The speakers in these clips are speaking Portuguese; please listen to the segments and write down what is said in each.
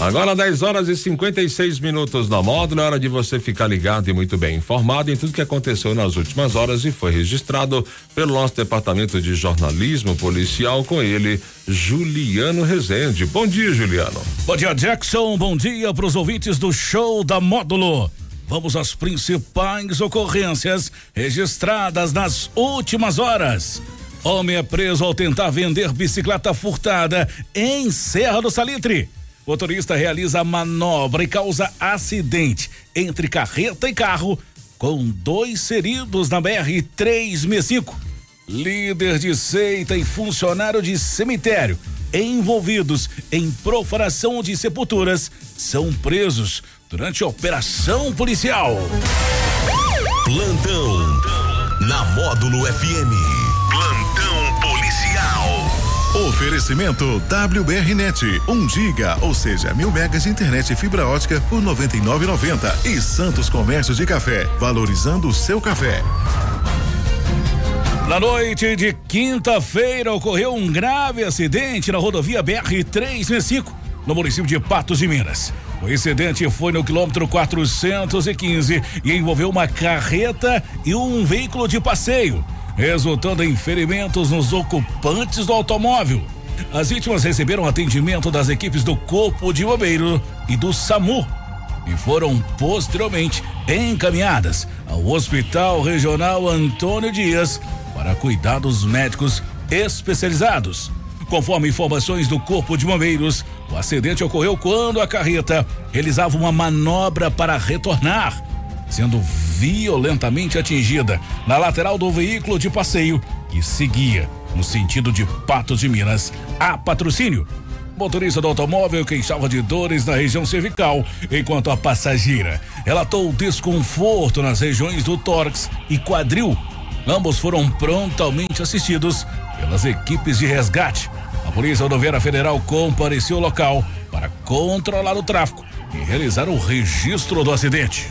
Agora 10 horas e 56 minutos na módulo, é hora de você ficar ligado e muito bem informado em tudo que aconteceu nas últimas horas e foi registrado pelo nosso departamento de jornalismo policial com ele, Juliano Rezende. Bom dia, Juliano. Bom dia, Jackson. Bom dia para os ouvintes do show da módulo. Vamos às principais ocorrências registradas nas últimas horas. Homem é preso ao tentar vender bicicleta furtada em Serra do Salitre. Motorista realiza manobra e causa acidente entre carreta e carro, com dois feridos na BR 365. Líder de seita e funcionário de cemitério envolvidos em profanação de sepulturas são presos durante a operação policial. Plantão na Módulo FM. Oferecimento WBRnet, 1 um giga, ou seja, mil megas de internet e fibra ótica por 99,90 e Santos Comércio de Café, valorizando o seu café. Na noite de quinta-feira ocorreu um grave acidente na rodovia BR 365, no município de Patos de Minas. O incidente foi no quilômetro 415 e envolveu uma carreta e um veículo de passeio resultando em ferimentos nos ocupantes do automóvel. As vítimas receberam atendimento das equipes do Corpo de Bombeiro e do SAMU e foram posteriormente encaminhadas ao Hospital Regional Antônio Dias para cuidados médicos especializados. Conforme informações do Corpo de Bombeiros, o acidente ocorreu quando a carreta realizava uma manobra para retornar sendo violentamente atingida na lateral do veículo de passeio que seguia no sentido de Patos de Minas a patrocínio. Motorista do automóvel queixava de dores na região cervical, enquanto a passageira relatou desconforto nas regiões do tórax e quadril. Ambos foram prontamente assistidos pelas equipes de resgate. A Polícia Rodoviária Federal compareceu ao local para controlar o tráfego e realizar o registro do acidente.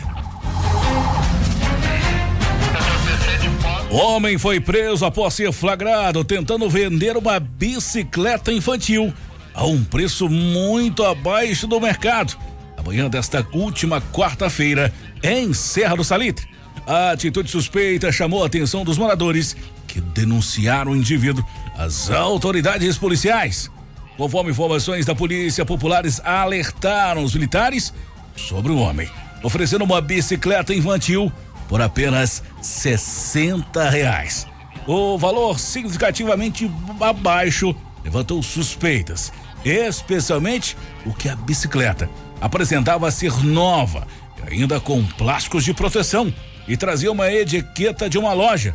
Homem foi preso após ser flagrado tentando vender uma bicicleta infantil a um preço muito abaixo do mercado. Amanhã desta última quarta-feira, em Serra do Salitre. A atitude suspeita chamou a atenção dos moradores que denunciaram o indivíduo às autoridades policiais. Conforme informações da Polícia, populares alertaram os militares sobre o homem, oferecendo uma bicicleta infantil por apenas 60 reais. O valor significativamente abaixo levantou suspeitas, especialmente o que a bicicleta apresentava ser nova, ainda com plásticos de proteção e trazia uma etiqueta de uma loja.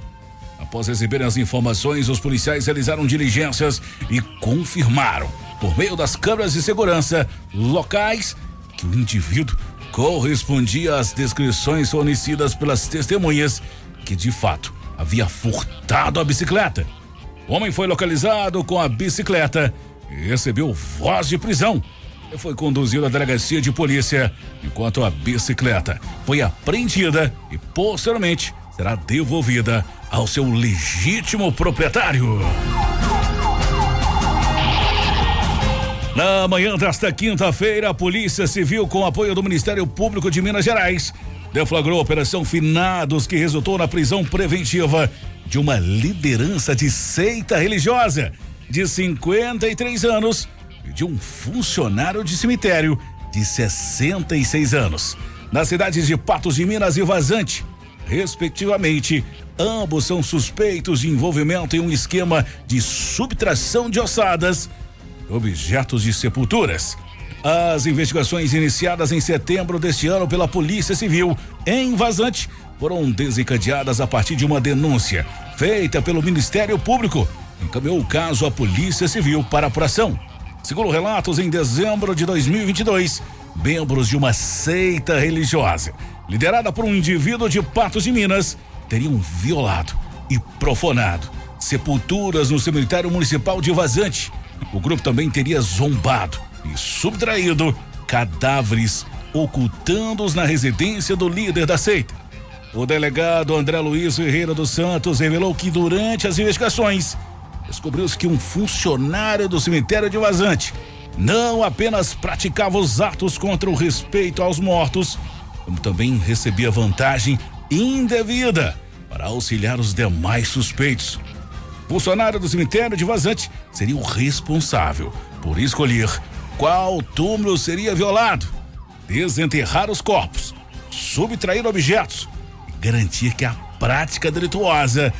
Após receberem as informações, os policiais realizaram diligências e confirmaram, por meio das câmeras de segurança locais, que o indivíduo correspondia às descrições fornecidas pelas testemunhas que de fato havia furtado a bicicleta. O homem foi localizado com a bicicleta e recebeu voz de prisão. E foi conduzido à delegacia de polícia, enquanto a bicicleta foi apreendida e posteriormente será devolvida ao seu legítimo proprietário. Na manhã desta quinta-feira, a Polícia Civil, com apoio do Ministério Público de Minas Gerais, deflagrou a Operação Finados, que resultou na prisão preventiva de uma liderança de seita religiosa de 53 anos e de um funcionário de cemitério de 66 anos, nas cidades de Patos de Minas e Vazante, respectivamente. Ambos são suspeitos de envolvimento em um esquema de subtração de ossadas objetos de sepulturas. As investigações iniciadas em setembro deste ano pela Polícia Civil em Vazante foram desencadeadas a partir de uma denúncia feita pelo Ministério Público. Encaminhou o caso à Polícia Civil para apuração. Segundo relatos, em dezembro de 2022, membros de uma seita religiosa, liderada por um indivíduo de Patos de Minas, teriam violado e profanado sepulturas no cemitério municipal de Vazante o grupo também teria zombado e subtraído cadáveres, ocultando-os na residência do líder da seita. O delegado André Luiz Ferreira dos Santos revelou que durante as investigações descobriu-se que um funcionário do cemitério de Vazante não apenas praticava os atos contra o respeito aos mortos, como também recebia vantagem indevida para auxiliar os demais suspeitos. Funcionário do cemitério de Vazante seria o responsável por escolher qual túmulo seria violado, desenterrar os corpos, subtrair objetos garantir que a prática delituosa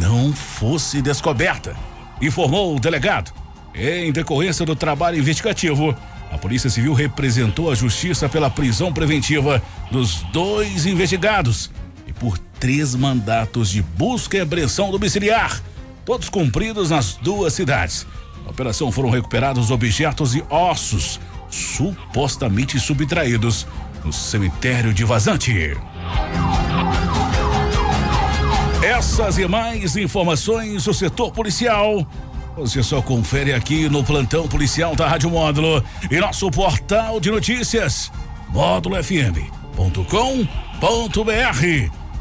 não fosse descoberta, informou o delegado. Em decorrência do trabalho investigativo, a Polícia Civil representou a Justiça pela prisão preventiva dos dois investigados e por três mandatos de busca e apreensão domiciliar, todos cumpridos nas duas cidades. Na operação foram recuperados objetos e ossos supostamente subtraídos no cemitério de Vazante. Essas e mais informações do setor policial. Você só confere aqui no plantão policial da Rádio Módulo e nosso portal de notícias módulofm.com.br.